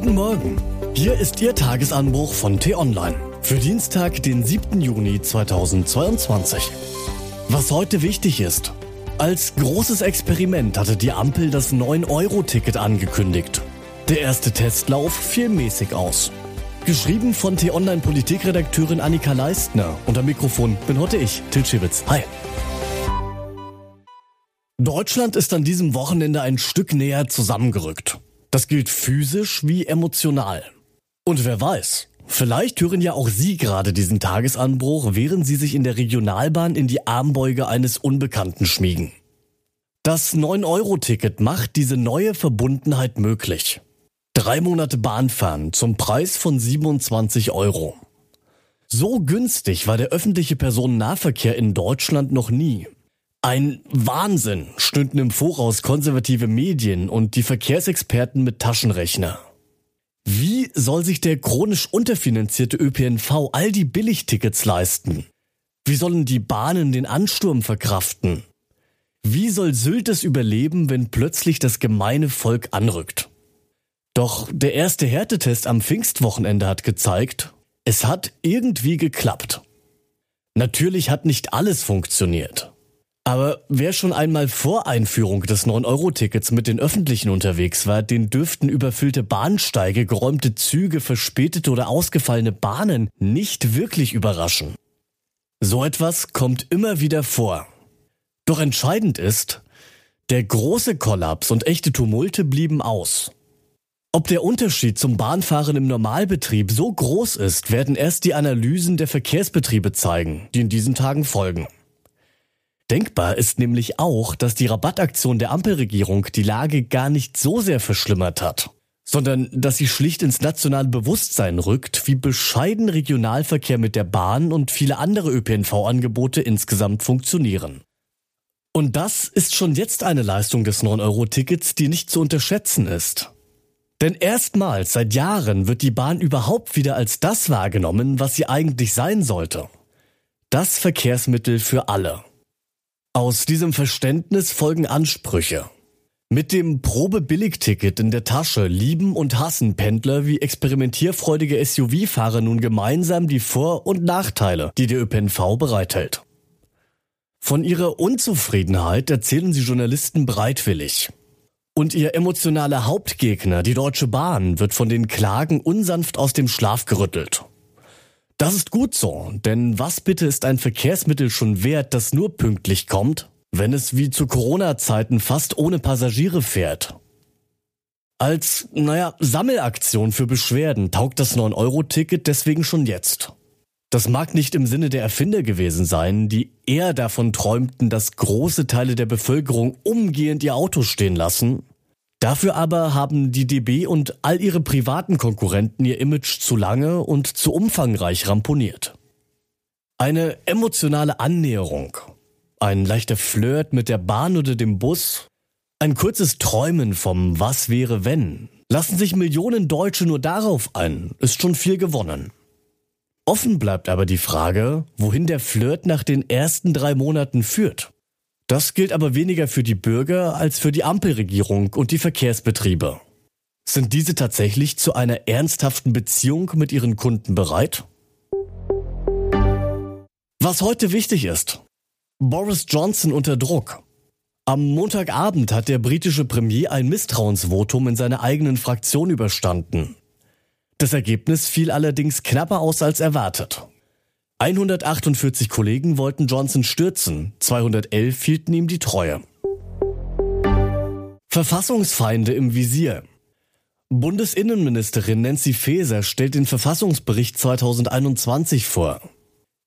Guten Morgen. Hier ist Ihr Tagesanbruch von T-Online für Dienstag, den 7. Juni 2022. Was heute wichtig ist. Als großes Experiment hatte die Ampel das 9-Euro-Ticket angekündigt. Der erste Testlauf fiel mäßig aus. Geschrieben von T-Online-Politikredakteurin Annika Leistner. Am Mikrofon bin heute ich, Til Schibitz. Hi. Deutschland ist an diesem Wochenende ein Stück näher zusammengerückt. Das gilt physisch wie emotional. Und wer weiß, vielleicht hören ja auch Sie gerade diesen Tagesanbruch, während Sie sich in der Regionalbahn in die Armbeuge eines Unbekannten schmiegen. Das 9-Euro-Ticket macht diese neue Verbundenheit möglich. Drei Monate Bahnfahren zum Preis von 27 Euro. So günstig war der öffentliche Personennahverkehr in Deutschland noch nie. Ein Wahnsinn, stünden im Voraus konservative Medien und die Verkehrsexperten mit Taschenrechner. Wie soll sich der chronisch unterfinanzierte ÖPNV all die Billigtickets leisten? Wie sollen die Bahnen den Ansturm verkraften? Wie soll Sylt es überleben, wenn plötzlich das gemeine Volk anrückt? Doch der erste Härtetest am Pfingstwochenende hat gezeigt, es hat irgendwie geklappt. Natürlich hat nicht alles funktioniert. Aber wer schon einmal vor Einführung des 9-Euro-Tickets mit den Öffentlichen unterwegs war, den dürften überfüllte Bahnsteige, geräumte Züge, verspätete oder ausgefallene Bahnen nicht wirklich überraschen. So etwas kommt immer wieder vor. Doch entscheidend ist, der große Kollaps und echte Tumulte blieben aus. Ob der Unterschied zum Bahnfahren im Normalbetrieb so groß ist, werden erst die Analysen der Verkehrsbetriebe zeigen, die in diesen Tagen folgen. Denkbar ist nämlich auch, dass die Rabattaktion der Ampelregierung die Lage gar nicht so sehr verschlimmert hat, sondern dass sie schlicht ins nationale Bewusstsein rückt, wie bescheiden Regionalverkehr mit der Bahn und viele andere ÖPNV-Angebote insgesamt funktionieren. Und das ist schon jetzt eine Leistung des 9-Euro-Tickets, die nicht zu unterschätzen ist. Denn erstmals seit Jahren wird die Bahn überhaupt wieder als das wahrgenommen, was sie eigentlich sein sollte. Das Verkehrsmittel für alle. Aus diesem Verständnis folgen Ansprüche. Mit dem Probe-Billigticket in der Tasche lieben und hassen Pendler wie experimentierfreudige SUV-Fahrer nun gemeinsam die Vor- und Nachteile, die der ÖPNV bereithält. Von ihrer Unzufriedenheit erzählen sie Journalisten bereitwillig. Und ihr emotionaler Hauptgegner, die Deutsche Bahn, wird von den Klagen unsanft aus dem Schlaf gerüttelt. Das ist gut so, denn was bitte ist ein Verkehrsmittel schon wert, das nur pünktlich kommt, wenn es wie zu Corona-Zeiten fast ohne Passagiere fährt? Als, naja, Sammelaktion für Beschwerden taugt das 9-Euro-Ticket deswegen schon jetzt. Das mag nicht im Sinne der Erfinder gewesen sein, die eher davon träumten, dass große Teile der Bevölkerung umgehend ihr Auto stehen lassen, Dafür aber haben die DB und all ihre privaten Konkurrenten ihr Image zu lange und zu umfangreich ramponiert. Eine emotionale Annäherung, ein leichter Flirt mit der Bahn oder dem Bus, ein kurzes Träumen vom Was wäre wenn, lassen sich Millionen Deutsche nur darauf ein, ist schon viel gewonnen. Offen bleibt aber die Frage, wohin der Flirt nach den ersten drei Monaten führt. Das gilt aber weniger für die Bürger als für die Ampelregierung und die Verkehrsbetriebe. Sind diese tatsächlich zu einer ernsthaften Beziehung mit ihren Kunden bereit? Was heute wichtig ist. Boris Johnson unter Druck. Am Montagabend hat der britische Premier ein Misstrauensvotum in seiner eigenen Fraktion überstanden. Das Ergebnis fiel allerdings knapper aus als erwartet. 148 Kollegen wollten Johnson stürzen, 211 hielten ihm die Treue. Verfassungsfeinde im Visier. Bundesinnenministerin Nancy Faeser stellt den Verfassungsbericht 2021 vor.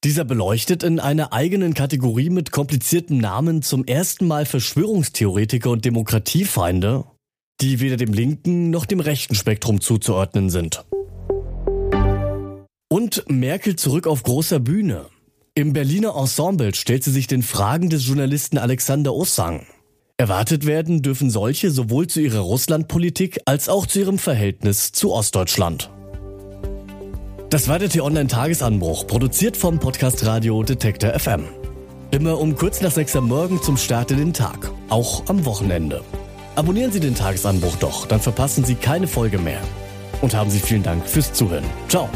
Dieser beleuchtet in einer eigenen Kategorie mit kompliziertem Namen zum ersten Mal Verschwörungstheoretiker und Demokratiefeinde, die weder dem linken noch dem rechten Spektrum zuzuordnen sind. Und Merkel zurück auf großer Bühne. Im Berliner Ensemble stellt sie sich den Fragen des Journalisten Alexander Ossang. Erwartet werden dürfen solche sowohl zu ihrer Russlandpolitik als auch zu ihrem Verhältnis zu Ostdeutschland. Das war der T-Online-Tagesanbruch, produziert vom Podcast Radio Detektor FM. Immer um kurz nach sechs am Morgen zum Start in den Tag, auch am Wochenende. Abonnieren Sie den Tagesanbruch doch, dann verpassen Sie keine Folge mehr. und haben Sie vielen Dank fürs Zuhören. Ciao.